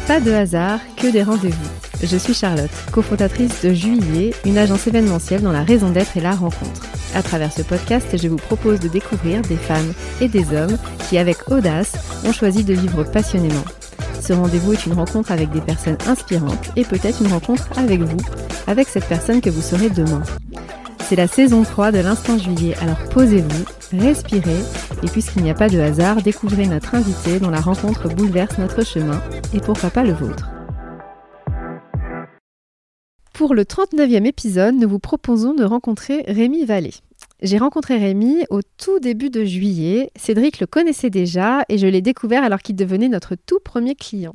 pas de hasard, que des rendez-vous. Je suis Charlotte, cofondatrice de Juillet, une agence événementielle dans la raison d'être et la rencontre. À travers ce podcast, je vous propose de découvrir des femmes et des hommes qui, avec audace, ont choisi de vivre passionnément. Ce rendez-vous est une rencontre avec des personnes inspirantes et peut-être une rencontre avec vous, avec cette personne que vous serez demain. C'est la saison 3 de l'Instant Juillet, alors posez-vous, respirez, et puisqu'il n'y a pas de hasard, découvrez notre invité dont la rencontre bouleverse notre chemin, et pourquoi pas le vôtre. Pour le 39e épisode, nous vous proposons de rencontrer Rémi Vallée. J'ai rencontré Rémi au tout début de juillet. Cédric le connaissait déjà et je l'ai découvert alors qu'il devenait notre tout premier client.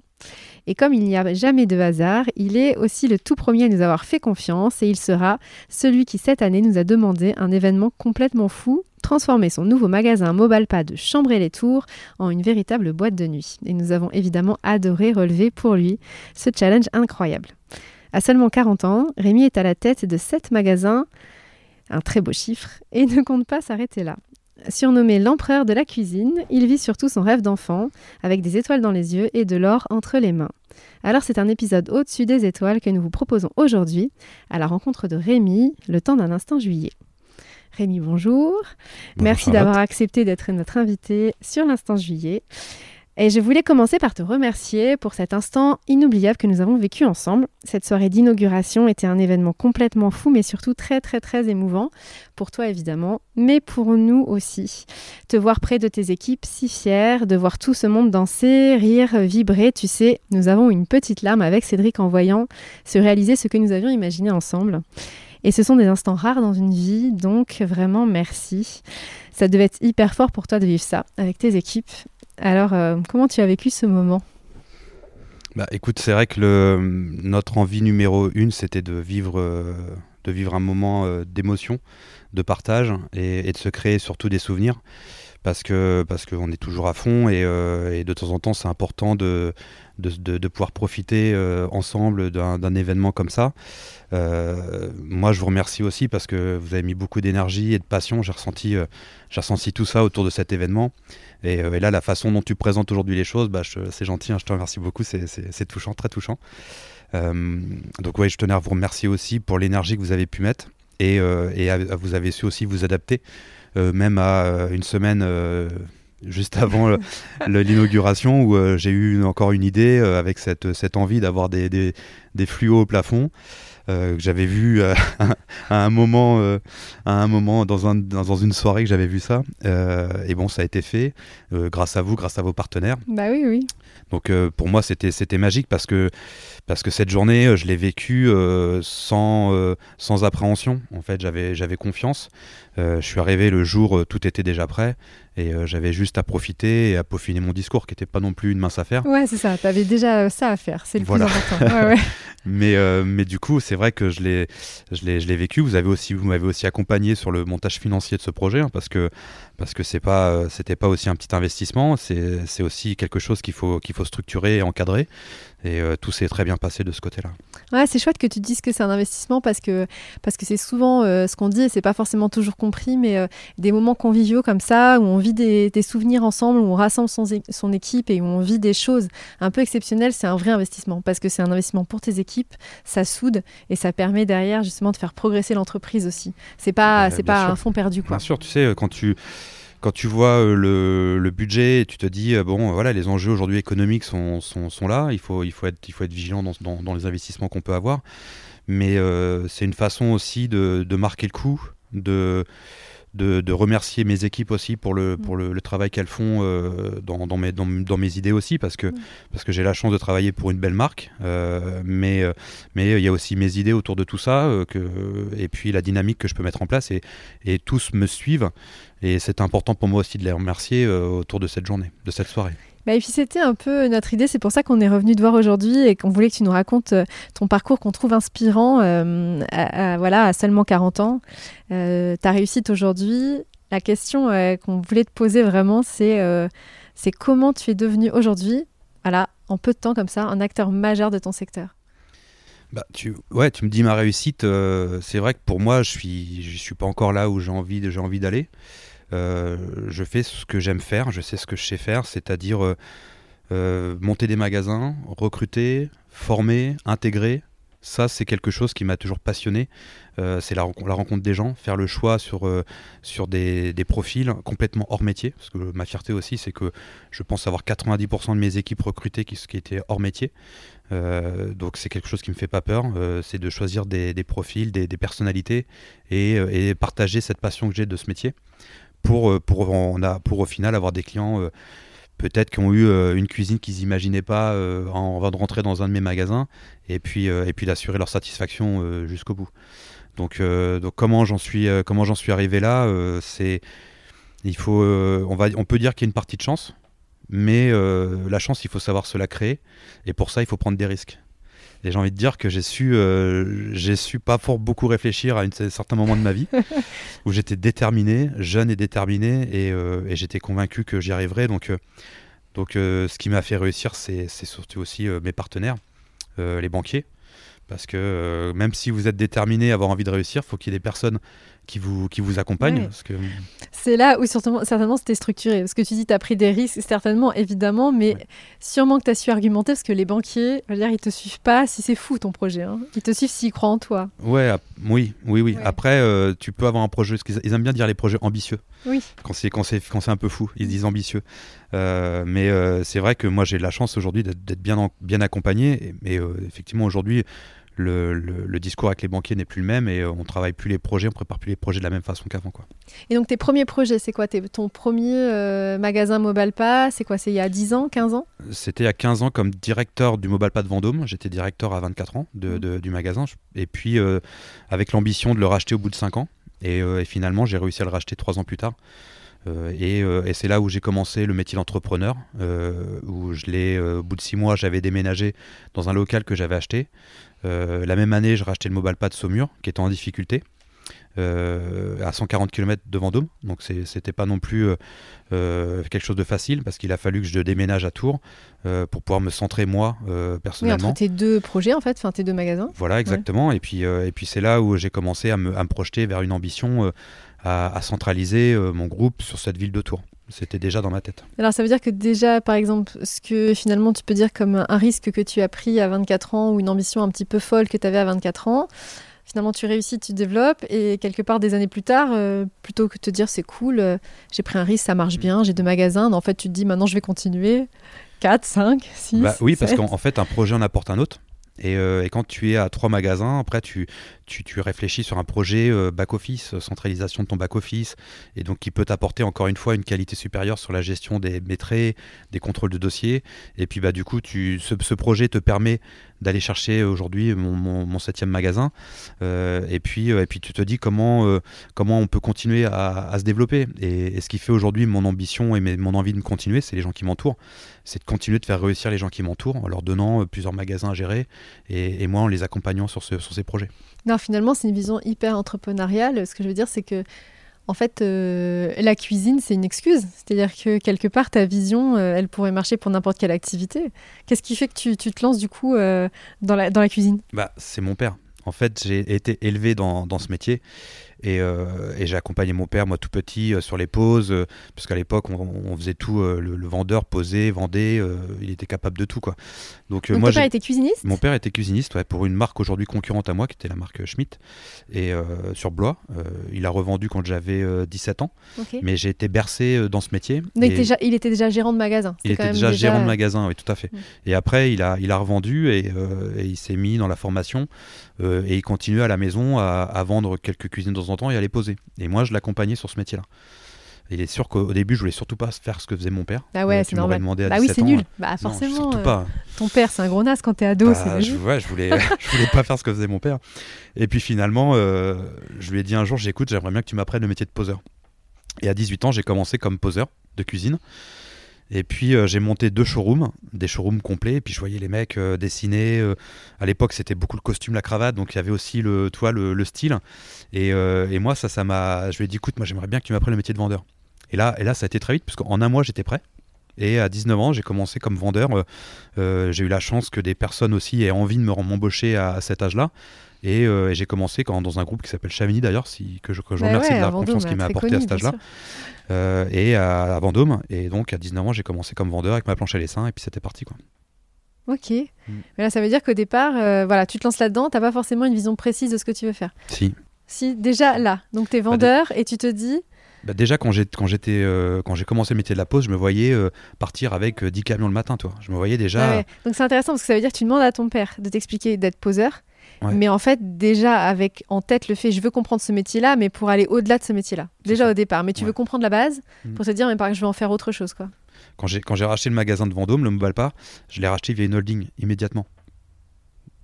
Et comme il n'y a jamais de hasard, il est aussi le tout premier à nous avoir fait confiance et il sera celui qui cette année nous a demandé un événement complètement fou, transformer son nouveau magasin Mobalpa de Chambray-les-Tours en une véritable boîte de nuit. Et nous avons évidemment adoré relever pour lui ce challenge incroyable. À seulement 40 ans, Rémi est à la tête de 7 magasins, un très beau chiffre, et ne compte pas s'arrêter là. Surnommé l'empereur de la cuisine, il vit surtout son rêve d'enfant, avec des étoiles dans les yeux et de l'or entre les mains. Alors c'est un épisode au-dessus des étoiles que nous vous proposons aujourd'hui, à la rencontre de Rémi, le temps d'un instant juillet. Rémi, bonjour. Merci d'avoir accepté d'être notre invité sur l'instant juillet. Et je voulais commencer par te remercier pour cet instant inoubliable que nous avons vécu ensemble. Cette soirée d'inauguration était un événement complètement fou, mais surtout très très très émouvant. Pour toi évidemment, mais pour nous aussi. Te voir près de tes équipes si fière, de voir tout ce monde danser, rire, vibrer. Tu sais, nous avons une petite larme avec Cédric en voyant se réaliser ce que nous avions imaginé ensemble. Et ce sont des instants rares dans une vie, donc vraiment merci. Ça devait être hyper fort pour toi de vivre ça avec tes équipes. Alors, euh, comment tu as vécu ce moment bah, écoute, c'est vrai que notre envie numéro une, c'était de vivre, euh, un moment euh, d'émotion, de partage et, de se créer surtout des souvenirs. Parce que parce qu'on est toujours à fond et, et, de temps en temps, c'est important de, de, pouvoir profiter ensemble d'un événement comme ça. moi, je vous remercie aussi parce que vous avez mis beaucoup d'énergie et de passion. J'ai ressenti, j'ai ressenti tout ça autour de cet événement. Euh, et, là, la façon dont tu présentes aujourd'hui les choses, bah, c'est gentil, hein, je te remercie beaucoup, c'est touchant, très touchant. Euh, donc oui, je tenais à vous remercier aussi pour l'énergie que vous avez pu mettre et, euh, vous avez su aussi vous adapter, même à une semaine juste avant l'inauguration où j'ai eu encore une idée avec cette, cette envie d'avoir des, des, des, fluos au plafond. Euh, que j'avais vu euh, à un moment, euh, à un moment dans, un, dans, une soirée que j'avais vu ça. et bon, ça a été fait grâce à vous, grâce à vos partenaires. Bah oui, oui. Donc pour moi, c'était magique parce que parce que cette journée, je l'ai vécue sans sans appréhension. En fait, j'avais j'avais confiance. je suis arrivé le jour, tout était déjà prêt. Et j'avais juste à profiter et à peaufiner mon discours, qui n'était pas non plus une mince affaire. Ouais, c'est ça. Tu avais déjà ça à faire. C'est le plus important. Ouais, ouais. mais, mais du coup, c'est vrai que je l'ai, je l'ai, je l'ai vécu. Vous avez aussi, vous m'avez aussi accompagné sur le montage financier de ce projet, hein, parce que parce que c'est pas, c'était pas aussi un petit investissement. C'est, c'est aussi quelque chose qu'il faut qu'il faut structurer et encadrer. Et euh, tout s'est très bien passé de ce côté-là. Ouais, c'est chouette que tu dises que c'est un investissement parce que parce que c'est souvent euh, ce qu'on dit et c'est pas forcément toujours compris, mais euh, des moments conviviaux comme ça où on vit des, des souvenirs ensemble, où on rassemble son, son, équipe et où on vit des choses un peu exceptionnelles, c'est un vrai investissement parce que c'est un investissement pour tes équipes, ça soude et ça permet derrière justement de faire progresser l'entreprise aussi. C'est pas bah, c'est pas un fonds perdu quoi. Bien sûr, tu sais quand tu quand tu vois euh, le, budget, tu te dis euh, bon voilà les enjeux aujourd'hui économiques sont, sont, sont, là, il faut, il faut être il faut être vigilant dans, dans, les investissements qu'on peut avoir, mais euh, c'est une façon aussi de, de, marquer le coup, de de, remercier mes équipes aussi pour le, pour le, travail qu'elles font euh, dans, dans, mes, dans, mes idées aussi, parce que, parce que j'ai la chance de travailler pour une belle marque, euh, mais euh, mais il y a aussi mes idées autour de tout ça, que, et puis la dynamique que je peux mettre en place, et, et tous me suivent, et c'est important pour moi aussi de les remercier autour de cette journée, de cette soirée. Bah, et puis c'était un peu notre idée, c'est pour ça qu'on est revenu te voir aujourd'hui et qu'on voulait que tu nous racontes euh, ton parcours qu'on trouve inspirant euh, à, voilà, à seulement 40 ans. Euh, ta réussite aujourd'hui, la question qu'on voulait te poser vraiment, c'est comment tu es devenu aujourd'hui, voilà, en peu de temps comme ça, un acteur majeur de ton secteur? Bah, tu, ouais, tu me dis ma réussite, c'est vrai que pour moi, je suis, je suis pas encore là où j'ai envie, j'ai envie d'aller. Euh, je fais ce que j'aime faire, je sais ce que je sais faire, c'est-à-dire euh, monter des magasins, recruter, former, intégrer, ça, c'est quelque chose qui m'a toujours passionné. Euh, c'est la, rencontre des gens, faire le choix sur, euh, sur des, profils complètement hors métier. Parce que ma fierté aussi, c'est que je pense avoir 90% de mes équipes recrutées qui, étaient hors métier. Euh, donc c'est quelque chose qui me fait pas peur. c'est de choisir des, profils, des, personnalités et, partager cette passion que j'ai de ce métier pour, pour, on a, pour au final avoir des clients peut-être qui ont eu euh, une cuisine qu'ils n'imaginaient pas euh, en va de rentrer dans un de mes magasins et puis, euh, et puis d'assurer leur satisfaction jusqu'au bout. Donc, donc comment j'en suis, comment suis arrivé là C'est il faut, on, va, on peut dire qu'il y a une partie de chance, mais la chance, il faut savoir se la créer et pour ça, il faut prendre des risques. Et j'ai envie de dire que j'ai su, j'ai su pas fort beaucoup réfléchir à un certain moment de ma vie où j'étais déterminé, jeune et déterminé, et, et j'étais convaincu que j'y arriverais. Donc, donc ce qui m'a fait réussir, c'est surtout aussi mes partenaires, les banquiers. Parce que même si vous êtes déterminé à avoir envie de réussir, il faut qu'il y ait des personnes qui vous, qui vous accompagnent. Que... C'est là où certainement, certainement c'était structuré. Parce que tu dis tu as pris des risques, certainement, évidemment, mais sûrement que tu as su argumenter parce que les banquiers, je veux dire, ils te suivent pas si c'est fou ton projet. Hein. Ils te suivent s'ils croient en toi. Ouais, oui, oui, oui. Après, euh, tu peux avoir un projet, parce qu'ils aiment bien dire les projets ambitieux. Oui. Quand c'est, quand c'est, quand c'est un peu fou, ils disent ambitieux. Euh, mais euh, c'est vrai que moi j'ai la chance aujourd'hui d'être, bien, bien accompagné. Mais effectivement, aujourd'hui, le, discours avec les banquiers n'est plus le même et euh, on travaille plus les projets, on prépare plus les projets de la même façon qu'avant. Quoi. Et donc tes premiers projets, c'est quoi? Ton premier euh, magasin Mobile Pass, c'est quoi? C'est il y a 10 ans, 15 ans? C'était il y a 15 ans comme directeur du Mobile Pass de Vendôme. J'étais directeur à 24 ans de, du magasin et puis euh, avec l'ambition de le racheter au bout de 5 ans. Et, et finalement, j'ai réussi à le racheter 3 ans plus tard. Euh, euh, et, c'est là où j'ai commencé le métier d'entrepreneur, euh, où je l'ai, au bout de six mois, j'avais déménagé dans un local que j'avais acheté. la même année, j'ai racheté le Mobile Pad Saumur, qui était en difficulté. à 140 km de Vendôme. Donc c'était pas non plus quelque chose de facile parce qu'il a fallu que je déménage à Tours pour pouvoir me centrer moi personnellement. Oui, entre tes deux projets en fait, enfin tes deux magasins. Voilà exactement. Et puis et puis c'est là où j'ai commencé à me, à me, projeter vers une ambition à, centraliser euh, mon groupe sur cette ville de Tours. C'était déjà dans ma tête. Alors ça veut dire que déjà, par exemple, ce que finalement tu peux dire comme un risque que tu as pris à 24 ans ou une ambition un petit peu folle que tu avais à 24 ans, finalement tu réussis, tu développes et quelque part des années plus tard, euh, plutôt que de te dire c'est cool, euh, j'ai pris un risque, ça marche bien, j'ai deux magasins, en fait tu te dis maintenant je vais continuer. 4, 5, 6. oui, parce qu'en fait, un projet en apporte un autre. Et, et, quand tu es à trois magasins, après, tu, tu, réfléchis sur un projet euh, back-office, centralisation de ton back-office, et donc qui peut t'apporter encore une fois une qualité supérieure sur la gestion des maîtres, des contrôles de dossiers. Et puis bah, du coup, tu, ce, projet te permet d'aller chercher aujourd'hui mon, septième magasin. Euh, et, puis, euh, et puis tu te dis comment, comment on peut continuer à, se développer. Et, ce qui fait aujourd'hui mon ambition et mon envie de continuer, c'est les gens qui m'entourent. C'est de continuer de faire réussir les gens qui m'entourent en leur donnant plusieurs magasins à gérer et, moi en les accompagnant sur, ce, sur ces projets. Finalement, c'est une vision hyper entrepreneuriale. Ce que je veux dire, c'est que, en fait, euh, la cuisine, c'est une excuse. C'est-à-dire que quelque part, ta vision, euh, elle pourrait marcher pour n'importe quelle activité. Qu'est-ce qui fait que tu, te lances, du coup, euh, dans, la, dans la cuisine? Bah, C'est mon père. En fait, j'ai été élevé dans, dans ce métier. Euh, et, j'ai accompagné mon père, moi tout petit, euh, sur les pauses, euh, parce qu'à l'époque, on, faisait tout. Le, vendeur posait, vendait, il était capable de tout. Quoi. Donc, moi, ton père était cuisiniste? Mon père était cuisiniste ouais, pour une marque aujourd'hui concurrente à moi, qui était la marque Schmitt, et sur Blois. il a revendu quand j'avais 17 ans, mais j'ai été bercé dans ce métier. il, était il, était déjà gérant de magasin. Il était déjà, gérant de magasin, oui, tout à fait. Mm. Et après, il a, il a revendu et, il s'est mis dans la formation et il continue à la maison à, à vendre quelques cuisines dans temps et à les poser. Et moi, je l'accompagnais sur ce métier-là. Il est sûr qu'au début, je voulais surtout pas faire ce que faisait mon père. Ah ouais, euh, c'est normal. Demandé à bah oui, c'est nul. Bah forcément. Euh, pas. Ton père, c'est un gros nas quand t'es ado. Bah, je, ouais, je voulais, je voulais pas faire ce que faisait mon père. Et puis finalement, euh, je lui ai dit un jour, j'écoute, j'aimerais bien que tu m'apprennes le métier de poseur. Et à 18 ans, j'ai commencé comme poseur de cuisine. Et puis euh, j'ai monté deux showrooms, des showrooms complets. Et puis je voyais les mecs euh, dessiner. Euh, à l'époque, c'était beaucoup le costume, la cravate, donc il y avait aussi le, toi, le, le style. Et, et, moi, ça, ça m'a. Je lui ai dit, écoute, moi, j'aimerais bien que tu m'apprennes le métier de vendeur. Et là, là, ça a été très vite, parce qu'en un mois, j'étais prêt. Et à 19 ans, j'ai commencé comme vendeur. j'ai eu la chance que des personnes aussi aient envie de me m'embaucher à, cet âge-là. Et, j'ai commencé quand, dans un groupe qui s'appelle Chamini d'ailleurs, si, que je, que je bah remercie ouais, de la Vendôme, confiance qu'il m'a apportée à cet âge-là. et à, à Vendôme. Et donc à 19 ans, j'ai commencé comme vendeur avec ma planche à dessin et puis c'était parti. Quoi. Ok. Mais là, ça veut dire qu'au départ, euh, voilà, tu te lances là-dedans, tu n'as pas forcément une vision précise de ce que tu veux faire. Si. Si, déjà là. Donc, tu es vendeur et tu te dis. Bah, déjà, quand j'ai quand j'étais euh, quand j'ai commencé le métier de la pause, je me voyais euh, partir avec 10 camions le matin, toi. Je me voyais déjà. Ah ouais. Donc, c'est intéressant parce que ça veut dire que tu demandes à ton père de t'expliquer d'être poseur. Ouais. Mais en fait, déjà avec en tête le fait, je veux comprendre ce métier-là, mais pour aller au-delà de ce métier-là. Déjà ça. au départ. Mais tu Ouais. veux comprendre la base Mhm. pour te dire, mais par exemple, je vais en faire autre chose, quoi. Quand j'ai quand j'ai racheté le magasin de Vendôme, le Mobile Park, je l'ai racheté via une holding immédiatement.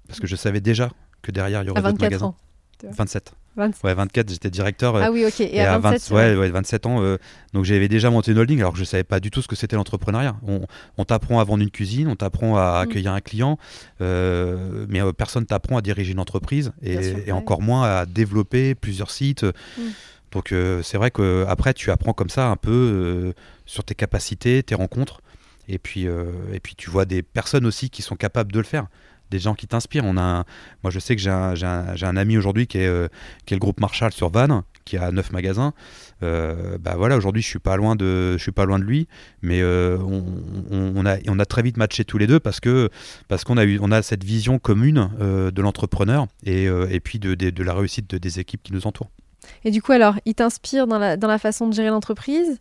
Parce que je savais déjà que derrière il y aurait d'autres 24 magasins. ans. 27. 27. Ouais, 24, j'étais directeur. euh, Ah oui, ok. Et, Et, à à 27, 20 ouais, ouais, 27 ans, euh, donc j'avais déjà monté une holding alors que je savais pas du tout ce que c'était l'entrepreneuriat. On, on t'apprend à vendre une cuisine, on t'apprend à Mm. accueillir un client, euh, mais euh, personne t'apprend à diriger une entreprise et, Bien sûr, et ouais. encore moins à développer plusieurs sites. Mm. Donc euh, c'est vrai qu'après tu apprends comme ça un peu euh, sur tes capacités, tes rencontres, et puis, euh, et puis tu vois des personnes aussi qui sont capables de le faire. Des gens qui t'inspirent. On a moi, je sais que j'ai un, un- ami aujourd'hui qui est, euh, qui est le groupe Marshall sur Vannes, qui a neuf magasins. Euh, bah voilà, aujourd'hui, je suis pas loin de, je suis pas loin de lui, mais euh, on, a, on a très vite matché tous les deux parce que parce qu'on a eu, on a cette vision commune de l'entrepreneur et, et puis de, de, de la réussite de- des équipes qui nous entourent. Et du coup, alors, il t'inspire dans la, dans la façon de gérer l'entreprise?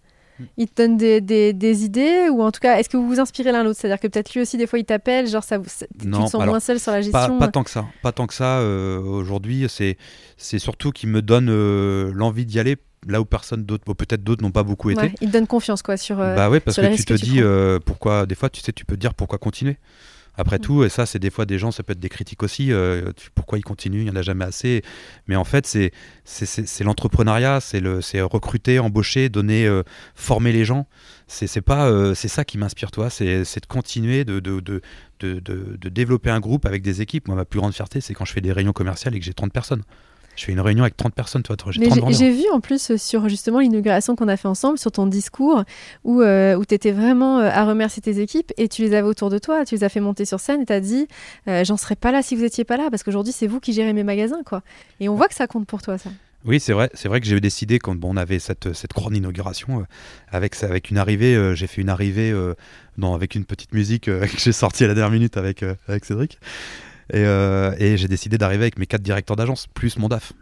Il te donne des, des- des idées Ou en tout cas, est-ce que vous vous inspirez l'un l'autre? C'est-à-dire que peut-être lui aussi, des fois, il t'appelle, genre, ça, vous- tu te sens alors, moins seul sur la gestion pas tant que ça, pas tant que ça. euh, aujourd'hui, c'est c'est surtout qu'il me donne euh, l'envie d'y aller là où personne d'autre, bon, peut-être d'autres n'ont pas beaucoup été. Ouais, Il te donne confiance, quoi, sur... euh, bah ouais, parce sur que tu te que tu dis euh, pourquoi. Des fois, tu sais, tu peux te dire pourquoi continuer. Après Mm. tout, et ça, c'est des fois des gens, ça peut être des critiques aussi. euh, tu- pourquoi ils continuent Il n'y en a jamais assez. Mais en fait, c'est l'entrepreneuriat, c'est le recruter, embaucher, donner, euh, former les gens. C'est c'est pas euh, c'est ça qui m'inspire, toi. C'est de continuer de de, de, de, de- de développer un groupe avec des équipes. Moi, ma plus grande fierté, c'est quand je fais des réunions commerciales et que j'ai 30 personnes. Je fais une réunion avec 30 personnes, toi, 30 j'ai- vu en plus sur justement l'inauguration qu'on a fait ensemble, sur ton discours, où, euh, où tu étais vraiment euh, à remercier tes équipes et tu les avais autour de toi, tu les as fait monter sur scène et tu as dit euh, J'en serais pas là si vous étiez pas là, parce qu'aujourd'hui c'est vous qui gérez mes magasins. quoi. Et on voit que ça compte pour toi, ça. Oui, c'est vrai. C'est vrai que j'ai décidé quand bon, on avait cette, cette grande inauguration euh, avec avec une arrivée. euh, j'ai fait une arrivée euh, dans, avec une petite musique que j'ai sortie à la dernière minute avec avec Cédric. Et, euh, et j'ai décidé d'arriver avec mes quatre directeurs d'agence plus mon DAF.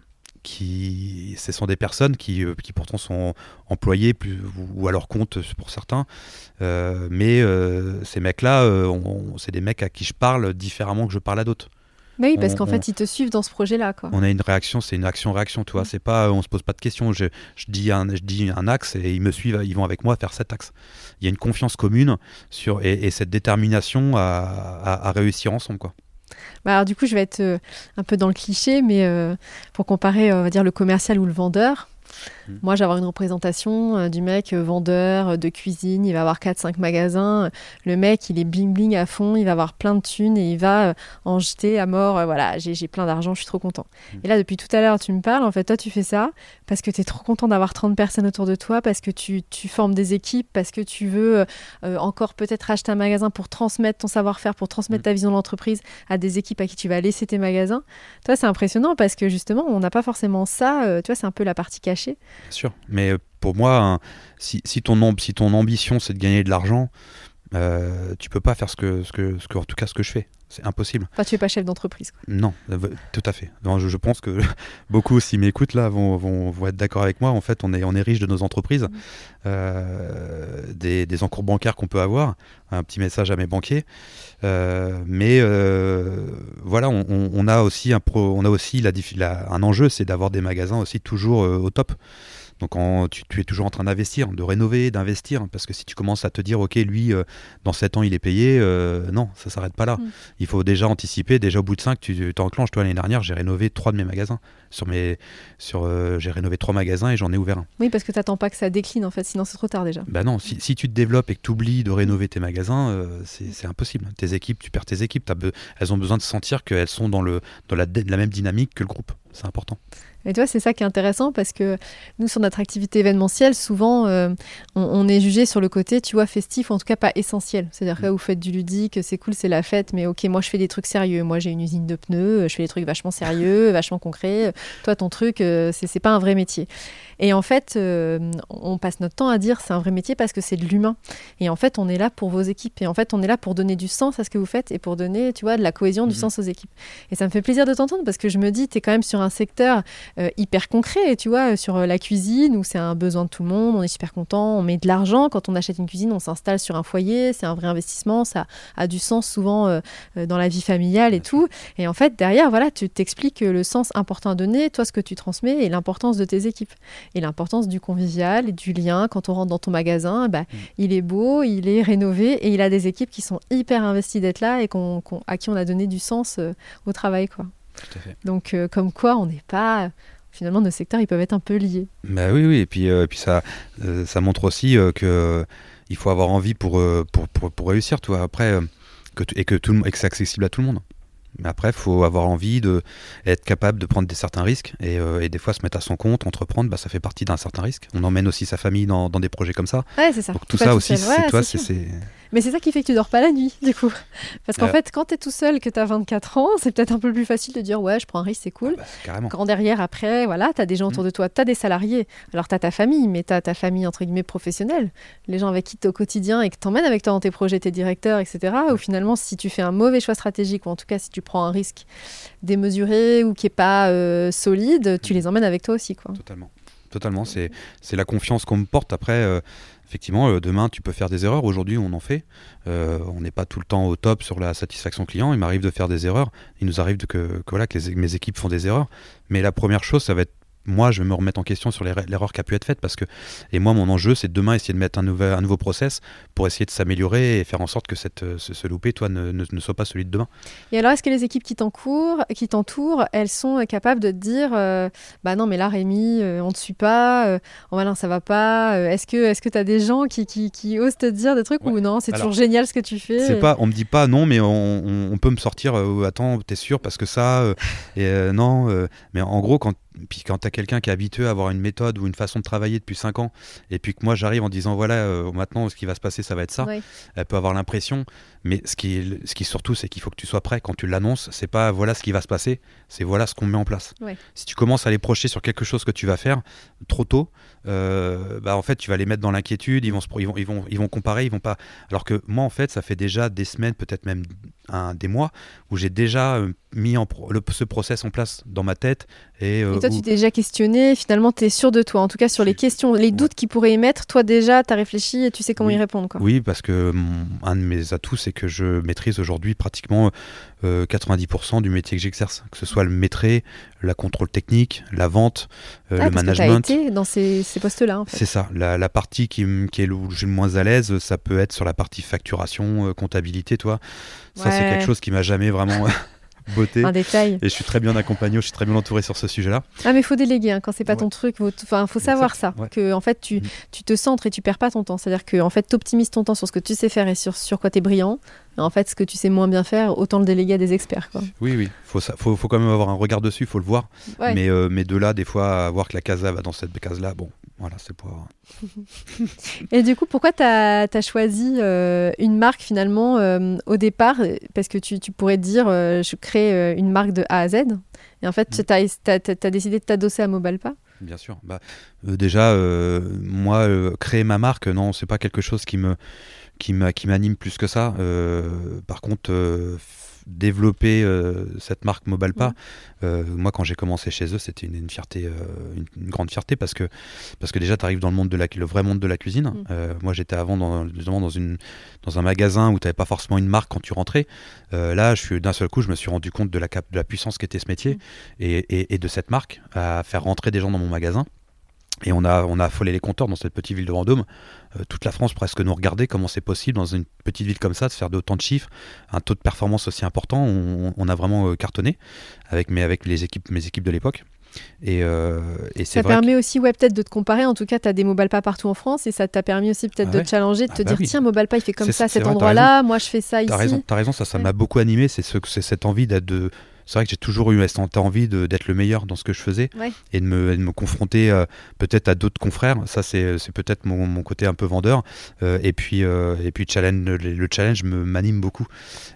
Qui, ce sont des personnes qui, euh, qui pourtant sont employées plus, ou, à leur compte pour certains. Euh, mais euh, ces mecs-là, euh, on- c'est des mecs à qui je parle différemment que je parle à d'autres. Bah oui, parce qu'en on- fait, ils te suivent dans ce projet-là. On a une réaction, c'est une action-réaction, tu vois. Mm. C'est pas, on se pose pas de questions. Je, je dis un, je dis un axe et ils me suivent, ils vont avec moi faire cet axe. Il y a une confiance commune sur et, et cette détermination à, à- à réussir ensemble, quoi. Bah alors, du coup, je vais être euh, un peu dans le cliché, mais euh, pour comparer, euh, on dire, le commercial ou le vendeur. Mm. Moi, j'ai avoir une représentation euh, du mec euh, vendeur euh, de cuisine, il va avoir 4-5 magasins. Le mec, il est bling-bling à fond, il va avoir plein de thunes et il va en jeter à mort. Voilà, j'ai plein d'argent, je suis trop content. Mm. Et là, depuis tout à l'heure, tu me parles, en fait, toi, tu fais ça parce que tu es trop content d'avoir 30 personnes autour de toi, parce que tu, tu formes des équipes, parce que tu veux encore peut-être acheter un magasin pour transmettre ton savoir-faire, pour transmettre Mm. ta vision de l'entreprise à des équipes à qui tu vas laisser tes magasins. Toi, c'est impressionnant parce que justement, on n'a pas forcément ça. tu vois, c'est un peu la partie cachée. Bien sûr. Mais euh, pour moi, hein, si, ton ambition c'est de gagner de l'argent, euh, tu peux pas faire ce que, ce que, ce que, en tout cas, ce que je fais. C'est impossible. Enfin, tu es pas chef d'entreprise. Non, euh, tout à fait. Non, je, je pense que beaucoup, s'ils m'écoutent là, vont, vont, vont être d'accord avec moi. En fait, on est, on est riche de nos entreprises, euh, des, des encours bancaires qu'on peut avoir. Un petit message à mes banquiers. Euh, mais voilà, on, on- on a aussi un, pro, on a aussi la, un enjeu, c'est d'avoir des magasins aussi toujours au top. Donc en- tu, tu es toujours en train d'investir, de rénover, d'investir, parce que si tu commences à te dire, ok, lui, euh, dans 7 ans, il est payé, euh, non, ça s'arrête pas là. Mm. Il faut déjà anticiper, déjà au bout de 5, tu t'enclenches. Toi, l'année dernière, j'ai rénové 3 de mes magasins. Sur mes, sur, euh, j'ai rénové 3 magasins et j'en ai ouvert un. Oui, parce que tu n'attends pas que ça décline, en fait, sinon c'est trop tard déjà. Bah non, si, si tu te développes et que tu oublies de rénover tes magasins, c'est impossible. Tes équipes, tu perds tes équipes, elles ont besoin de sentir qu'elles sont dans, le, dans la, la même dynamique que le groupe. c'est important. Et toi, c'est ça qui est intéressant parce que nous, sur notre activité événementielle, souvent, euh, on, est jugé sur le côté, tu vois, festif, ou en tout cas pas essentiel. C'est-à-dire que vous faites du ludique, c'est cool, c'est la fête, mais ok, moi, je fais des trucs sérieux. Moi, j'ai une usine de pneus, je fais des trucs vachement sérieux, vachement concrets. Toi, ton truc, euh, c'est pas un vrai métier. Et en fait, euh, on passe notre temps à dire c'est un vrai métier parce que c'est de l'humain. Et en fait, on est là pour vos équipes. Et en fait, on est là pour donner du sens à ce que vous faites et pour donner, tu vois, de la cohésion, du mhm. sens aux équipes. Et ça me fait plaisir de t'entendre parce que je me dis, tu es quand même sur un secteur euh, hyper concret, tu vois, sur euh, la cuisine où c'est un besoin de tout le monde, on est super content, on met de l'argent. Quand on achète une cuisine, on s'installe sur un foyer, c'est un vrai investissement, ça a du sens souvent dans la vie familiale et tout. Et en fait, derrière, voilà, tu t'expliques le sens important à donner, toi, ce que tu transmets et l'importance de tes équipes et l'importance du convivial et du lien. Quand on rentre dans ton magasin, bah, mm. il est beau, il est rénové et il a des équipes qui sont hyper investies d'être là et à qui on a donné du sens euh, au travail. Quoi. Donc, euh, comme quoi, on n'est pas. Finalement, nos secteurs, ils peuvent être un peu liés. Bah oui, oui. Et puis, euh, puis ça, ça montre aussi que il faut avoir envie pour, pour, pour, réussir. Toi. Après, que et, que tout et que c'est accessible à tout le monde. Mais après, il faut avoir envie de être capable de prendre des certains risques et, euh, et, des fois se mettre à son compte, entreprendre, bah, ça fait partie d'un certain risque. On emmène aussi sa famille dans, dans des projets comme ça. Ouais, c'est ça. Donc tout ça aussi, c'est toi, c'est mais c'est ça qui fait que tu dors pas la nuit, du coup. Parce qu'en fait, quand tu es tout seul, que tu as 24 ans, c'est peut-être un peu plus facile de dire ouais, je prends un risque, c'est cool. Ah bah, quand derrière, après, voilà, tu as des gens autour mm. de toi, tu as des salariés. Alors tu as ta famille, mais tu as ta famille entre guillemets professionnelle. Les gens avec qui tu es au quotidien et que tu emmènes avec toi dans tes projets, tes directeurs, etc. Ou finalement, si tu fais un mauvais choix stratégique, ou en tout cas si tu prends un risque démesuré ou qui est pas euh, solide, tu mm. les emmènes avec toi aussi. Quoi. Totalement. Totalement. C'est la confiance qu'on me porte. Après. Euh, effectivement, euh, demain, tu peux faire des erreurs. Aujourd'hui, on en fait. Euh, on n'est pas tout le temps au top sur la satisfaction client. Il m'arrive de faire des erreurs. Il nous arrive que, voilà, que mes équipes font des erreurs. Mais la première chose, ça va être moi, je vais me remettre en question sur l'erreur qui a pu être faite parce que, et moi, mon enjeu, c'est demain essayer de mettre un, nouvel, un nouveau process pour essayer de s'améliorer et faire en sorte que cette, euh, ce, loupé, toi, ne, ne, soit pas celui de demain. Et alors, est-ce que les équipes qui t'entourent, elles sont capables de te dire, euh, bah non, mais là, Rémi, euh, on ne te suit pas, oh, bah non, ça va pas. est-ce que, est-ce que tu as des gens qui, qui, qui, osent te dire des trucs ou non? C'est toujours génial ce que tu fais. C'est pas, on me dit pas non, mais on, on, peut me sortir. attends, t'es sûr parce que ça, et non. mais en gros, quand puis quand tu as quelqu'un qui est habitué à avoir une méthode ou une façon de travailler depuis 5 ans, et puis que moi j'arrive en disant voilà, euh, maintenant ce qui va se passer, ça va être ça, elle peut avoir l'impression, mais ce qui, ce qui surtout, c'est qu'il faut que tu sois prêt quand tu l'annonces. C'est pas voilà ce qui va se passer, c'est voilà ce qu'on met en place. Si tu commences à les projeter sur quelque chose que tu vas faire trop tôt, euh, bah en fait tu vas les mettre dans l'inquiétude, ils vont, ils, vont, ils, vont, ils vont comparer, ils vont pas. Alors que moi en fait, ça fait déjà des semaines, peut-être même un, des mois, où j'ai déjà euh, mis en le, ce process en place dans ma tête. Et, euh, toi, tu t'es déjà questionné, finalement, tu es sûr de toi. En tout cas, sur les questions, les doutes qu'ils pourraient émettre, toi déjà, tu as réfléchi et tu sais comment y répondre. Quoi. Oui, parce que un de mes atouts, c'est que je maîtrise aujourd'hui pratiquement 90% du métier que j'exerce, que ce soit le maîtrise, la contrôle technique, la vente, euh, le management. Tu été dans ces, ces postes-là. En fait. C'est ça. La, partie qui, qui est le, le moins à l'aise, ça peut être sur la partie facturation, euh, comptabilité, toi. Ça, c'est quelque chose qui m'a jamais vraiment beauté. Un détail. Et je suis très bien accompagné, je suis très bien entouré sur ce sujet-là. Ah, mais il faut déléguer hein, quand c'est pas ton truc. Enfin, faut savoir ça. Que en fait, tu, mm. tu, te centres et tu perds pas ton temps. C'est-à-dire que en fait, tu optimises ton temps sur ce que tu sais faire et sur, sur quoi tu es brillant. en fait, ce que tu sais moins bien faire, autant le déléguer à des experts. Quoi. Oui, oui. Faut, faut, faut, quand même avoir un regard dessus, il faut le voir. Mais, euh, mais de là, des fois, voir que la case va dans cette case-là, bon, voilà, c'est pour. Et du coup, pourquoi tu as, choisi euh, une marque finalement euh, au départ? Parce que tu, tu pourrais dire, euh, je crée une marque de A à Z. Et en fait, mm. tu as, décidé de t'adosser à Mobalpa Bien sûr. Bah, déjà, moi, créer ma marque, non, c'est pas quelque chose qui me qui m'anime plus que ça. par contre, développer euh, cette marque Mobalpa. Mmh. Euh, moi, quand j'ai commencé chez eux, c'était une, fierté, euh, une, grande fierté parce que, parce que déjà, tu arrives dans le, monde de la, le vrai monde de la cuisine. Mmh. moi, j'étais avant dans, dans, une, dans un magasin où tu n'avais pas forcément une marque quand tu rentrais. là, d'un seul coup, je me suis rendu compte de la, de la puissance qu'était ce métier mmh. et, et, et, de cette marque à faire rentrer des gens dans mon magasin. Et on a, on a affolé les compteurs dans cette petite ville de Vendôme. Euh, toute la France presque nous regardait comment c'est possible dans une petite ville comme ça de faire de autant de chiffres, un taux de performance aussi important. On, a vraiment euh, cartonné avec, mais avec les équipes, mes équipes de l'époque. Et, euh, et ça permet aussi ouais, peut-être de te comparer. En tout cas, tu as des Mobalpa partout en France et ça t'a permis aussi peut-être ah de te challenger, de te ah bah dire tiens, Mobalpa il fait comme ça cet endroit-là, moi je fais ça ici. T'as raison, as raison, ça, ça m'a beaucoup animé. C'est ce, cette envie de, c'est vrai que j'ai toujours eu cette envie d'être le meilleur dans ce que je faisais et de me, de me confronter euh, peut-être à d'autres confrères. Ça, c'est peut-être mon, mon, côté un peu vendeur. Euh, et puis, et puis challenge, le, challenge m'anime beaucoup.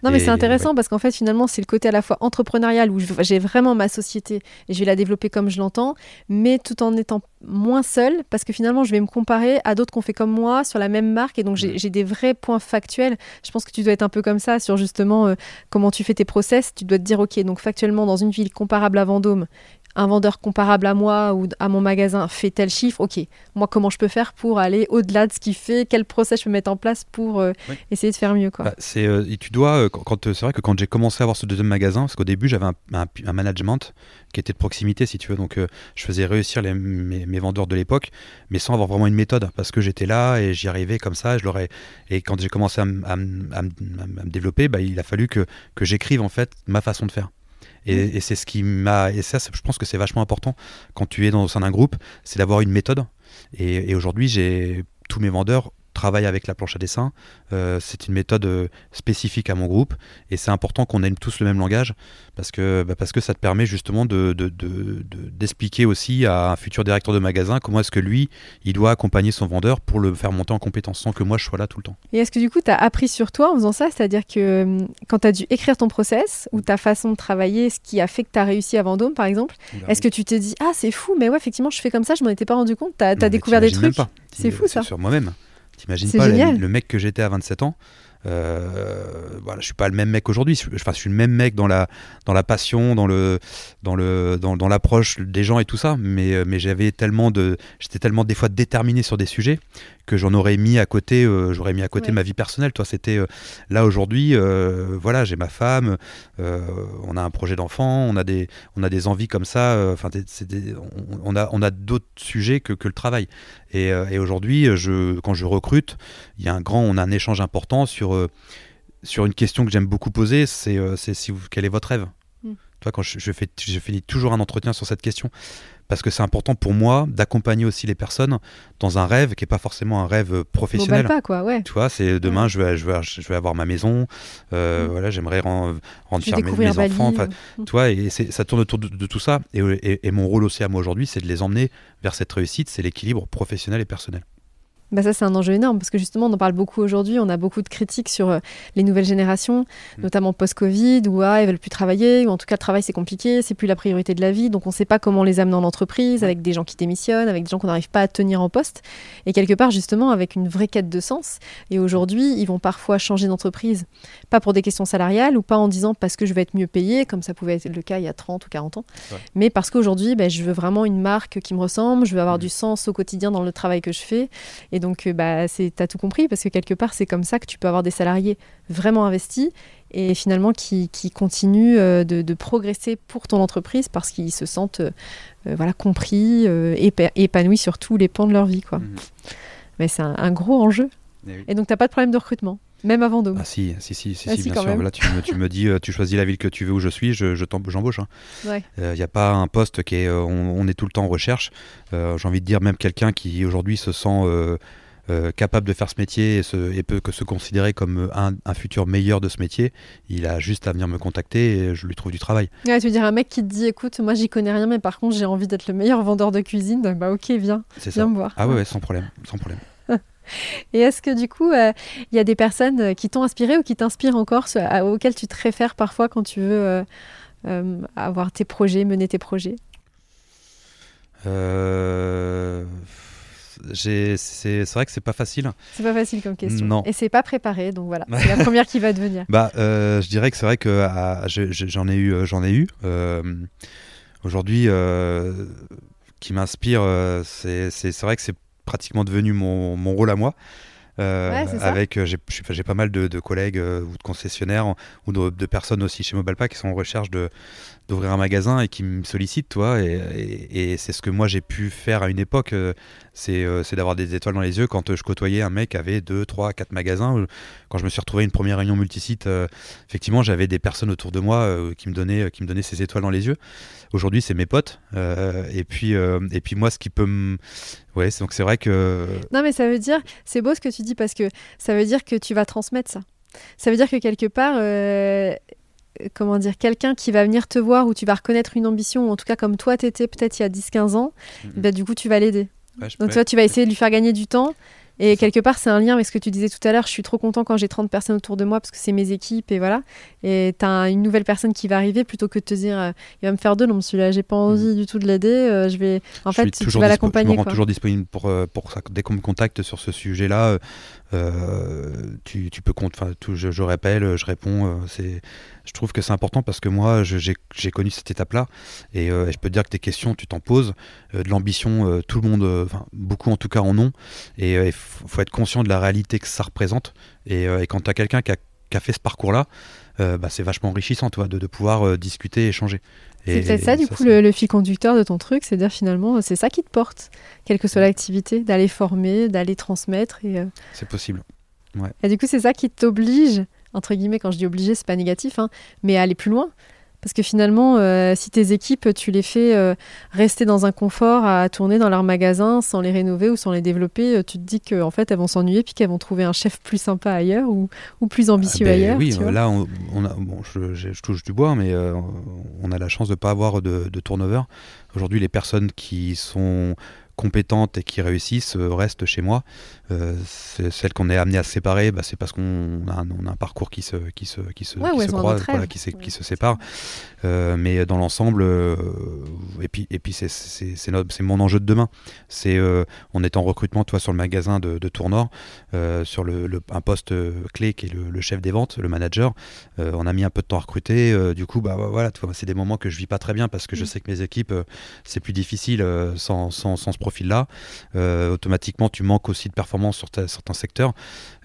Non, mais c'est intéressant parce qu'en fait, finalement, c'est le côté à la fois entrepreneurial où j'ai vraiment ma société et je vais la développer comme je l'entends, mais tout en étant moins seul parce que finalement, je vais me comparer à d'autres qu'on fait comme moi sur la même marque et donc j'ai des vrais points factuels. Je pense que tu dois être un peu comme ça sur justement comment tu fais tes process. Tu dois te dire, ok, donc factuellement, dans une ville comparable à Vendôme, un vendeur comparable à moi ou à mon magasin fait tel chiffre, ok, moi comment je peux faire pour aller au-delà de ce qu'il fait, quel process je peux mettre en place pour euh, essayer de faire mieux quoi? Bah, c'est, euh, tu dois, euh, quand, c'est vrai que quand j'ai commencé à avoir ce deuxième magasin, parce qu'au début j'avais un, management qui était de proximité si tu veux, donc je faisais réussir les, mes, vendeurs de l'époque, mais sans avoir vraiment une méthode, parce que j'étais là et j'y arrivais comme ça, je l'aurais, et quand j'ai commencé à, me développer, bah, il a fallu que, que j'écrive en fait ma façon de faire. Et, c'est ce qui m'a. Et ça, je pense que c'est vachement important quand tu es dans au sein d'un groupe, c'est d'avoir une méthode. Et, et aujourd'hui, j'ai tous mes vendeurs travaille avec la planche à dessin. Euh, c'est une méthode euh, spécifique à mon groupe et c'est important qu'on ait tous le même langage parce que, bah, parce que ça te permet justement d'expliquer de, de, aussi à un futur directeur de magasin comment est-ce que lui, il doit accompagner son vendeur pour le faire monter en compétence sans que moi je sois là tout le temps. Et est-ce que du coup tu as appris sur toi en faisant ça? C'est-à-dire que hum, quand tu as dû écrire ton process ou ta façon de travailler, ce qui a fait que tu as réussi à Vendôme par exemple, est-ce que tu t'es dit ah c'est fou mais ouais effectivement je fais comme ça, je m'en étais pas rendu compte, tu as, découvert des trucs C'est fou ça. Sur moi-même. T'imagines pas le, mec que j'étais à 27 ans euh, voilà, je suis pas le même mec aujourd'hui. Enfin, je suis le même mec dans la dans la passion, dans le dans le dans, dans l'approche des gens et tout ça. Mais euh, mais j'avais tellement de, j'étais tellement des fois déterminé sur des sujets que j'en aurais mis à côté, euh, j'aurais mis à côté ma vie personnelle. Toi, c'était euh, là aujourd'hui, euh, voilà, j'ai ma femme, on a un projet d'enfant, on a des, on a des envies comme ça. Enfin, on, a, on a d'autres sujets que, que, le travail. Et, et aujourd'hui, je, quand je recrute, il y a un grand, on a un échange important sur sur une question que j'aime beaucoup poser, c'est si vous, quel est votre rêve? Mm. Toi, quand je, je, fais, je finis toujours un entretien sur cette question parce que c'est important pour moi d'accompagner aussi les personnes dans un rêve qui n'est pas forcément un rêve professionnel. pas quoi, ouais. Tu vois, c'est demain je, vais, je, vais, je vais avoir ma maison, euh, mm. voilà, j'aimerais rendre, fier mes, mes enfants, mm. tu vois, et ça tourne autour de, tout ça. Et, et, mon rôle aussi à moi aujourd'hui, c'est de les emmener vers cette réussite, c'est l'équilibre professionnel et personnel. Bah ça, c'est un enjeu énorme parce que justement, on en parle beaucoup aujourd'hui. On a beaucoup de critiques sur euh, les nouvelles générations, mm. notamment post-Covid, où ah, elles veulent plus travailler, ou en tout cas, le travail, c'est compliqué, c'est plus la priorité de la vie. Donc, on ne sait pas comment les amener en entreprise, avec des gens qui démissionnent, avec des gens qu'on n'arrive pas à tenir en poste. Et quelque part, justement, avec une vraie quête de sens. Et aujourd'hui, ils vont parfois changer d'entreprise, pas pour des questions salariales, ou pas en disant parce que je vais être mieux payé, comme ça pouvait être le cas il y a 30 ou 40 ans, mais parce qu'aujourd'hui, ben, je veux vraiment une marque qui me ressemble, je veux avoir mm. du sens au quotidien dans le travail que je fais. Et donc, euh, bah, tu as tout compris, parce que quelque part, c'est comme ça que tu peux avoir des salariés vraiment investis et finalement qui, qui continuent euh, de, progresser pour ton entreprise parce qu'ils se sentent euh, voilà, compris, et épanouis sur tous les pans de leur vie. Quoi. Mhm. Mais c'est un, gros enjeu. Eh et, donc, tu n'as pas de problème de recrutement même avant Vendôme. Ah si, si, si, si, ah, bien sûr. Là, tu, me, tu me dis, tu choisis la ville que tu veux où je suis, je, je j'embauche. Il hein. n'y ouais. a pas un poste qui est, on, est tout le temps en recherche. J'ai envie de dire même quelqu'un qui aujourd'hui se sent euh, capable de faire ce métier et, peut que se considérer comme un, futur meilleur de ce métier, il a juste à venir me contacter et je lui trouve du travail. Ouais, tu veux dire un mec qui te dit écoute, moi j'y connais rien, mais par contre j'ai envie d'être le meilleur vendeur de cuisine, bah ok, viens, viens me voir. Ah ouais, sans problème, sans problème. Et est-ce que du coup, euh, il y a des personnes euh, qui t'ont inspiré ou qui t'inspirent encore, auxquelles tu te réfères parfois quand tu veux avoir tes projets, mener tes projets? Euh c'est vrai que c'est pas facile. C'est pas facile comme question. Non. Et c'est pas préparé, donc voilà, c'est la première qui va devenir. Bah, euh, je dirais que c'est vrai que ah, j'en ai eu, euh, j'en ai eu. Euh, aujourd'hui, qui m'inspire, c'est vrai que c'est pratiquement devenu mon, mon, rôle à moi. Euh, avec j'ai pas mal de, de collègues ou de concessionnaires ou de, de, personnes aussi chez Mobilepack qui sont en recherche de d'ouvrir un magasin et qui me sollicitent toi et, c'est ce que moi j'ai pu faire à une époque euh, c'est d'avoir des étoiles dans les yeux quand euh, je côtoyais un mec qui avait 2, 3, 4 magasins. Quand je me suis retrouvé à une première réunion multisite, euh, effectivement, j'avais des personnes autour de moi qui, me donnaient, qui me donnaient ces étoiles dans les yeux. Aujourd'hui, c'est mes potes. et, puis, et puis, moi, ce qui peut me. Ouais, donc c'est vrai que. Non, mais ça veut dire. C'est beau ce que tu dis parce que ça veut dire que tu vas transmettre ça. Ça veut dire que quelque part comment dire, quelqu'un qui va venir te voir où tu vas reconnaître une ambition, ou en tout cas comme toi t'étais peut-être il y a 10-15 ans, bah, du coup tu vas l'aider. Ouais, Donc peux- tu vas essayer de lui faire gagner du temps. Et quelque part, c'est un lien avec ce que tu disais tout à l'heure. Je suis trop content quand j'ai 30 personnes autour de moi parce que c'est mes équipes et voilà. Et tu as une nouvelle personne qui va arriver plutôt que de te dire euh, il va me faire de l'ombre celui-là, j'ai pas envie du tout de l'aider. euh, je vais. En je fait, tu, vas l'accompagner. Je me rends quoi. toujours disponible pour, euh, pour ça. Dès qu'on me contacte sur ce sujet-là, tu, tu peux compte. Enfin, je, je rappelle, je réponds. euh, c'est, je trouve que c'est important parce que moi, j'ai, connu cette étape-là et, euh, et je peux te dire que tes questions, tu t'en poses. euh, de l'ambition, euh, tout le monde, euh, beaucoup en tout cas en ont. Et il faut, être conscient de la réalité que ça représente. Et, euh, et quand tu as quelqu'un qui a, qui a fait ce parcours-là, euh, bah, c'est vachement enrichissant, toi, de, de pouvoir euh, discuter, échanger. C'est peut-être ça, et du coup, le, le fil conducteur de ton truc, c'est dire finalement, c'est ça qui te porte, quelle que soit l'activité, d'aller former, d'aller transmettre. Et, euh, C'est possible. et du coup, c'est ça qui t'oblige, entre guillemets, quand je dis obligé, c'est pas négatif, hein, mais à aller plus loin. Parce que finalement, euh, si tes équipes, tu les fais euh, rester dans un confort à tourner dans leur magasin sans les rénover ou sans les développer, euh, tu te dis qu'en fait, elles vont s'ennuyer puis qu'elles vont trouver un chef plus sympa ailleurs ou, ou plus ambitieux Ah ben ailleurs. Oui, tu là, on, on a, bon, je, je- je touche du bois, mais euh, on a la chance de ne pas avoir de, de turnover. Aujourd'hui, les personnes qui sont compétentes et qui réussissent euh, restent chez moi. Euh, celles qu'on est amené à se séparer, bah, c'est parce qu'on a, un- on a un parcours qui se, qui se, qui se, Ouais, qui ou se elles ont un croise, voilà, qui, se- qui se séparent. Euh, mais dans l'ensemble, euh, et puis, et puis c'est, mon enjeu de demain. C'est, euh, on est en recrutement, toi, sur le magasin de, de Tournord, sur le, le- un poste clé qui est le, le chef des ventes, le manager. On a mis un peu de temps à recruter. du coup, bah voilà, tu vois, c'est des moments que je vis pas très bien parce que je Mm. sais que mes équipes, c'est plus difficile sans, sans, sans ce profil-là. Automatiquement, tu manques aussi de performance sur ta- certains secteurs.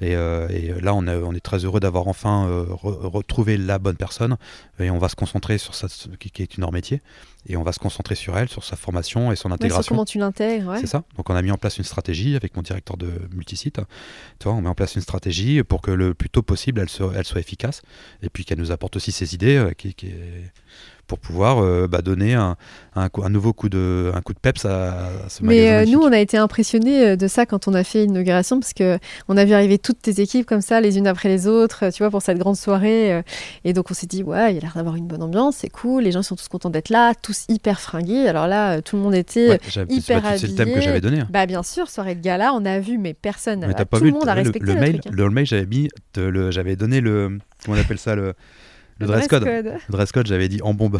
Et, euh, et là, on, a- on est très heureux d'avoir enfin euh, re- retrouvé la bonne personne. Et on va se concentrer sur ça, qui, qui est une hors métier. Et on va se concentrer sur elle, sur sa formation et son Ouais, sur intégration. comment tu l'intègres. ouais. C'est ça. Donc on a mis en place une stratégie avec mon directeur de multisite. Tu vois, on met en place une stratégie pour que le plus tôt possible, elle, se- elle soit efficace et puis qu'elle nous apporte aussi ses idées euh, qui, qui est- pour pouvoir euh, bah, donner un, un, coup- un nouveau coup de, un coup de peps à, à ce Mais magasin euh, nous, on a été impressionnés euh, de ça quand on a fait l'inauguration, parce que on a vu arriver toutes tes équipes comme ça, les unes après les autres, tu vois, pour cette grande soirée. et donc on s'est dit, ouais, il a l'air d'avoir une bonne ambiance, c'est cool, les gens sont tous contents d'être là, tous hyper fringués. Alors là, tout le monde était. Ouais, hyper C'est le thème que j'avais donné. hein. Bah bien sûr, soirée de gala, on a vu, mais personne, Mais pas tout vu le monde a le, respecté le le, mail truc, hein. Le mail, j'avais mis, le- j'avais donné le, comment on appelle ça, le, le dress code. Le dress code, j'avais dit en bombe.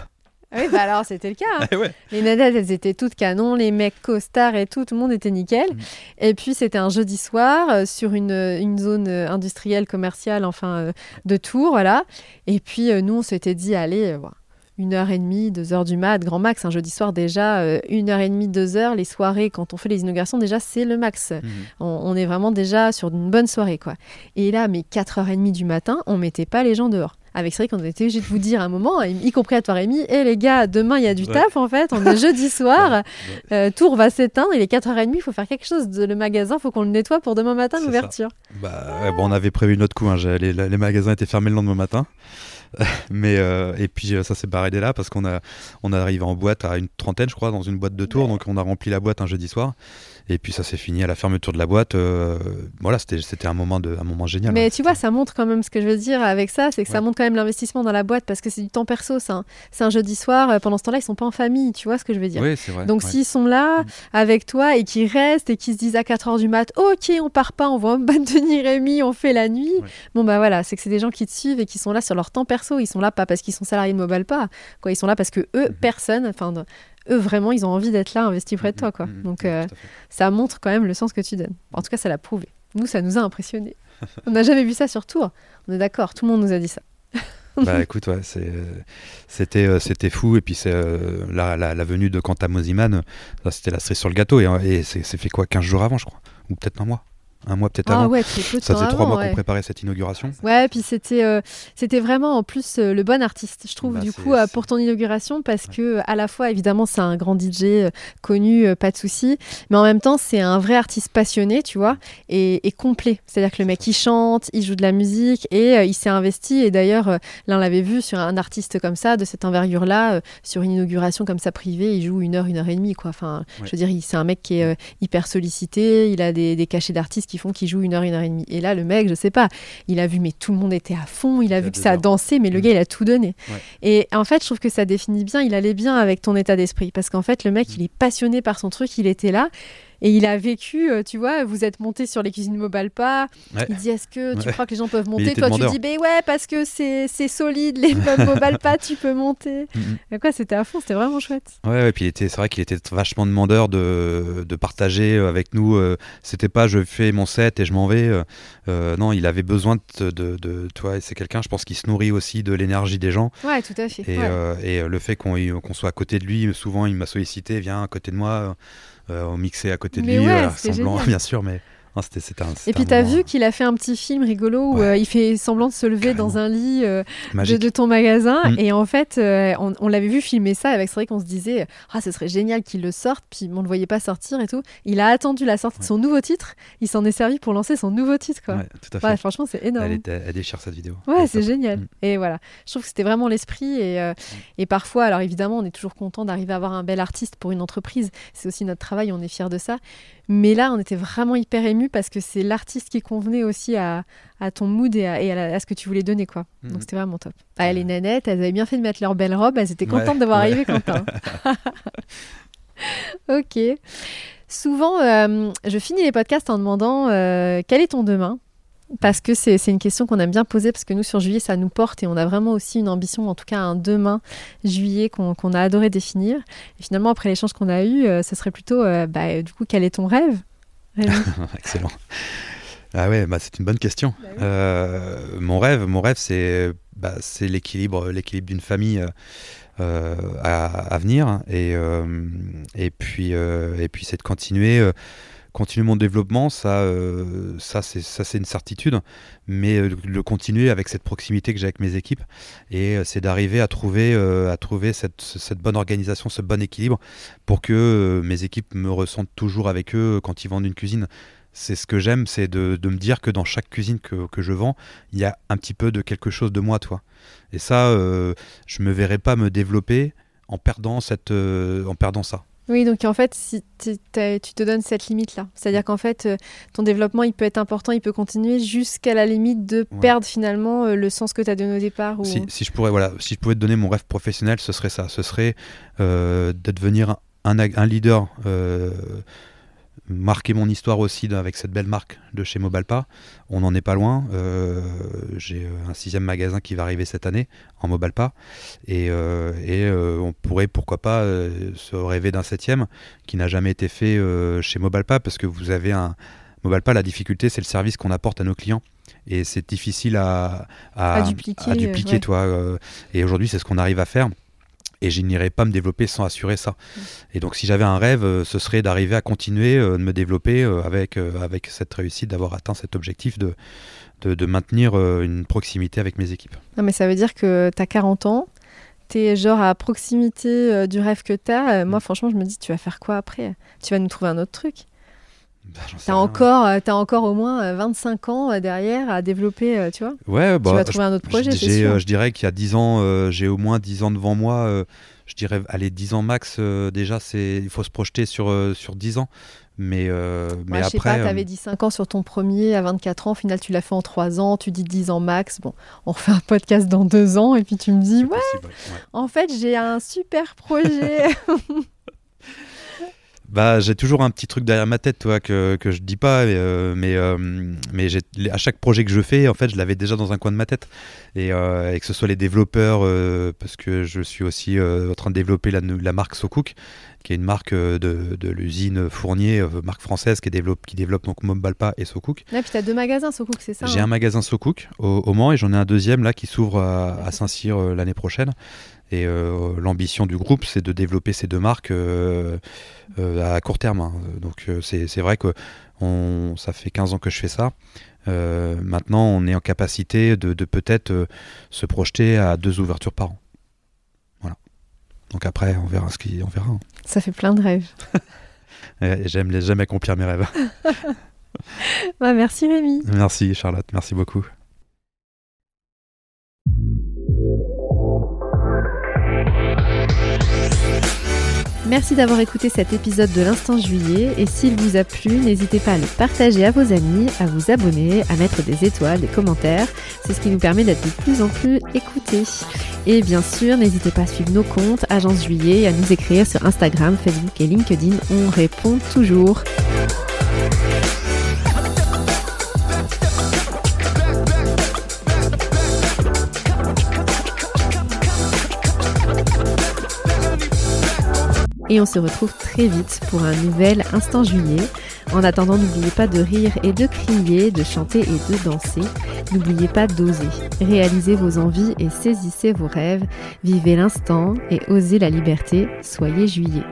Ah Oui, bah alors c'était le cas. hein. Ah ouais. Les nanettes, elles étaient toutes canon, les mecs costards et tout, tout le monde était nickel. Mm. Et puis c'était un jeudi soir euh, sur une, une zone euh, industrielle, commerciale, enfin euh, de Tours, voilà. Et puis euh, nous, on s'était dit, allez, euh, voilà, une heure et demie, deux heures du mat, grand max. Un jeudi soir déjà, euh, une heure et demie, deux heures. Les soirées, quand on fait les inaugurations, déjà c'est le max. Mhm. On, on est vraiment déjà sur une bonne soirée, quoi. Et là, mais 4h30 du matin, on mettait pas les gens dehors. Avec Cédric, on était obligé de vous dire à un moment, y compris à toi Rémi, et les gars, demain il y a du Ouais. taf en fait, on est jeudi soir, Ouais, euh, Tour va s'éteindre, il est 4h30, il faut faire quelque chose. de- Le magasin, faut qu'on le nettoie pour demain matin, l'ouverture. Bah, ouais, bon, on avait prévu notre coup. hein. Les, les magasins étaient fermés le lendemain matin. Mais euh, et puis euh, ça s'est barré dès là parce qu'on a on est arrivé en boîte à une trentaine, je crois, dans une boîte de tour. Ouais. Donc on a rempli la boîte un jeudi soir. Et puis ça s'est fini à la fermeture de la boîte. euh, voilà, c'était un moment de un moment génial. Mais hein. tu vois, ça montre quand même ce que je veux dire avec ça, c'est que ça montre quand même l'investissement dans la boîte parce que c'est du temps perso. C'est un jeudi soir, euh, pendant ce temps-là, ils sont pas en famille, tu vois ce que je veux dire. Oui, c'est vrai. Donc s'ils sont là Mm. avec toi et qu'ils restent et qu'ils se disent à 4h du mat, ok, on part pas, on voit Denis Rémi, on fait la nuit. Bon bah voilà, c'est que c'est des gens qui te suivent et qui sont là sur leur temps perso. Ils sont là pas parce qu'ils sont salariés de Mobile pas, quoi. Ils sont là parce que eux, Mhm. personne, enfin eux vraiment, ils ont envie d'être là, investis près de toi, quoi. Mhm, mhm, Donc mhm, euh, ça montre quand même le sens que tu donnes. En tout cas, ça l'a prouvé. Nous, ça nous a impressionnés. on n'a jamais vu ça sur Tour. On est d'accord, tout le monde nous a dit ça. bah écoute, ouais, c'est, euh, c'était, euh, c'était fou. Et puis c'est euh, la, la, la venue de Quentin Mosiman, c'était la cerise sur le gâteau. Et, euh, et c'est, c'est fait quoi 15 jours avant, je crois Ou peut-être un mois Un mois peut-être Ah avant. ouais, peu ça faisait trois mois ouais. qu'on préparait cette inauguration. Ouais, puis c'était euh, c'était vraiment en plus euh, le bon artiste, je trouve, Bah, du coup, euh, pour ton inauguration, parce que à la fois, évidemment, c'est un grand DJ connu, pas de souci, mais en même temps, c'est un vrai artiste passionné, tu vois, et, et complet. C'est-à-dire que le mec, il chante, il joue de la musique, et il s'est investi. Et d'ailleurs, là, on l'avait vu sur un artiste comme ça, de cette envergure-là, sur une inauguration comme ça privée, il joue une heure, une heure et demie, quoi. Enfin, Ouais. je veux dire, c'est un mec qui est hyper sollicité, il a des, des cachets d'artistes qui font qu'il joue une heure, une heure et demie. Et là, le mec, je sais pas, il a vu, mais tout le monde était à fond, il a vu que ça a dansé, mais le mm. gars, il a tout donné. Et en fait, je trouve que ça définit bien, il allait bien avec ton état d'esprit. Parce qu'en fait, le mec, mm. il est passionné par son truc, il était là. Et il a vécu, euh, tu vois, vous êtes monté sur les cuisines Mobile pas. Il dit Est-ce que tu crois que les gens peuvent monter Toi, tu dis Ben ouais, parce que c'est solide, les Mobile pas, tu peux monter. Mm, mm. quoi, c'était à fond, c'était vraiment chouette. Ouais, et puis c'est vrai qu'il était vachement demandeur de, de, partager euh, avec nous. Euh, c'était pas je fais mon set et je m'en vais. non, il avait besoin de. de, de toi, c'est quelqu'un, je pense, qui se nourrit aussi de l'énergie des gens. Ouais, tout à fait. Et, et le fait qu'on soit à côté de lui, souvent, il m'a sollicité Viens à côté de moi on mixait à côté de lui, ouais, semblant bien sûr, mais c'était, un, et puis, tu as vu qu'il a fait un petit film rigolo où euh, il fait semblant de se lever dans un lit euh, de, ton magasin. Mm. Et en fait, euh, on, l'avait vu filmer ça avec vrai qu'on se disait Ah, ce serait génial qu'il le sorte. Puis on ne le voyait pas sortir et tout. Il a attendu la sortie de son nouveau titre. Il s'en est servi pour lancer son nouveau titre. Quoi. tout à fait. franchement, c'est énorme. Elle, déchire cette vidéo. Ouais, c'est génial. Mm. Et voilà. Je trouve que c'était vraiment l'esprit. Et, mm. et parfois, alors évidemment, on est toujours content d'arriver à avoir un bel artiste pour une entreprise. C'est aussi notre travail. On est fiers de ça. Mais là, on était vraiment hyper ému parce que c'est l'artiste qui convenait aussi à, ton mood et, à, ce que tu voulais donner. quoi. Donc mhm. c'était vraiment top. Ah, les nanettes, elles avaient bien fait de mettre leur belle robe. Elles étaient contentes de voir arriver Quentin. ok. Souvent, euh, je finis les podcasts en demandant euh, quel est ton demain? Parce que c'est une question qu'on aime bien poser, parce que nous, sur juillet, ça nous porte et on a vraiment aussi une ambition, en tout cas un demain juillet qu'on a adoré définir. Et finalement, après l'échange qu'on a eu, euh, ce serait plutôt, euh, bah, du coup, quel est ton rêve Excellent. Ah ouais, bah c'est une bonne question. Bah euh, mon rêve, mon rêve, c'est bah, l'équilibre, l'équilibre d'une famille à, à, venir, et et puis et puis c'est de continuer continuer mon développement, ça, euh, ça c'est une certitude, mais euh, le continuer avec cette proximité que j'ai avec mes équipes, et euh, c'est d'arriver à trouver à trouver cette, bonne organisation, ce bon équilibre, pour que mes équipes me ressentent toujours avec eux quand ils vendent une cuisine. C'est ce que j'aime, c'est de, me dire que dans chaque cuisine que, je vends, il y a un petit peu de quelque chose de moi, toi. Et ça, je me verrais pas me développer en perdant cette, en perdant ça. Oui, donc en fait, si tu te donnes cette limite-là, c'est-à-dire qu'en fait, euh, ton développement, il peut être important, il peut continuer jusqu'à la limite de perdre finalement euh, le sens que tu as donné au départ. Ou... Si, je pourrais, voilà, si je pouvais te donner mon rêve professionnel, ce serait ça, ce serait euh, de devenir un, un leader marquer mon histoire aussi avec cette belle marque de chez Mobalpa. On n'en est pas loin. Euh, j'ai euh, un sixième magasin qui va arriver cette année en Mobalpa. Et, euh, et on pourrait, pourquoi pas, se rêver d'un septième qui n'a jamais été fait chez Mobalpa parce que vous avez un. Mobalpa, la difficulté, c'est le service qu'on apporte à nos clients et c'est difficile à, à, dupliquer, toi. et aujourd'hui, c'est ce qu'on arrive à faire et je n'irais pas me développer sans assurer ça. Et donc si j'avais un rêve, euh, ce serait d'arriver à continuer euh, de me développer euh, avec, avec cette réussite, d'avoir atteint cet objectif de, de, maintenir une proximité avec mes équipes. Non mais ça veut dire que tu as 40 ans, tu es genre à proximité du rêve que tu as. moi mm. franchement je me dis tu vas faire quoi après? Tu vas nous trouver un autre truc bah, T'as encore, as encore au moins 25 ans derrière à développer, tu vois Ouais, bah, Tu vas trouver un autre projet, c'est sûr. Je dirais qu'il y a 10 ans, j'ai au moins 10 ans devant moi. je dirais, allez, 10 ans max, déjà, il faut se projeter sur, sur 10 ans. Mais, mais après. Je sais pas, tu avais dit 5 ans sur ton premier à 24 ans. Au final, tu l'as fait en 3 ans. Tu dis 10 ans max. Bon, on refait un podcast dans 2 ans. Et puis tu me dis, ouais, ouais, en fait, j'ai un super projet. Bah, j'ai toujours un petit truc derrière ma tête, toi, que, que je dis pas, mais, euh, mais, euh, mais à chaque projet que je fais, en fait, je l'avais déjà dans un coin de ma tête. Et, euh, et que ce soit les développeurs, parce que je suis aussi en train de développer la, la marque SoCook, qui est une marque de, de l'usine Fournier, marque française, qui développe, qui développe donc Mombalpa et SoCook. Là, puis tu as deux magasins SoCook, c'est ça J'ai hein? un magasin SoCook au, au Mans et j'en ai un deuxième là qui s'ouvre à, à Saint-Cyr l'année prochaine. Et euh, l'ambition du groupe, c'est de développer ces deux marques euh, euh, à court terme. Hein. Donc c'est vrai que on, ça fait 15 ans que je fais ça. maintenant, on est en capacité de, peut-être se projeter à deux ouvertures par an. Voilà. Donc après, on verra ce qui, on verra. Hein. Ça fait plein de rêves. J'aime jamais accomplir mes rêves. bah, merci Rémi. Merci Charlotte, merci beaucoup. Merci d'avoir écouté cet épisode de l'Instant Juillet et s'il vous a plu, n'hésitez pas à le partager à vos amis, à vous abonner, à mettre des étoiles, des commentaires. C'est ce qui nous permet d'être de plus en plus écoutés. Et bien sûr, n'hésitez pas à suivre nos comptes Agence Juillet et à nous écrire sur Instagram, Facebook et LinkedIn. On répond toujours. Et on se retrouve très vite pour un nouvel Instant Juillet. En attendant, n'oubliez pas de rire et de crier, de chanter et de danser. N'oubliez pas d'oser. Réalisez vos envies et saisissez vos rêves. Vivez l'instant et osez la liberté. Soyez juillet.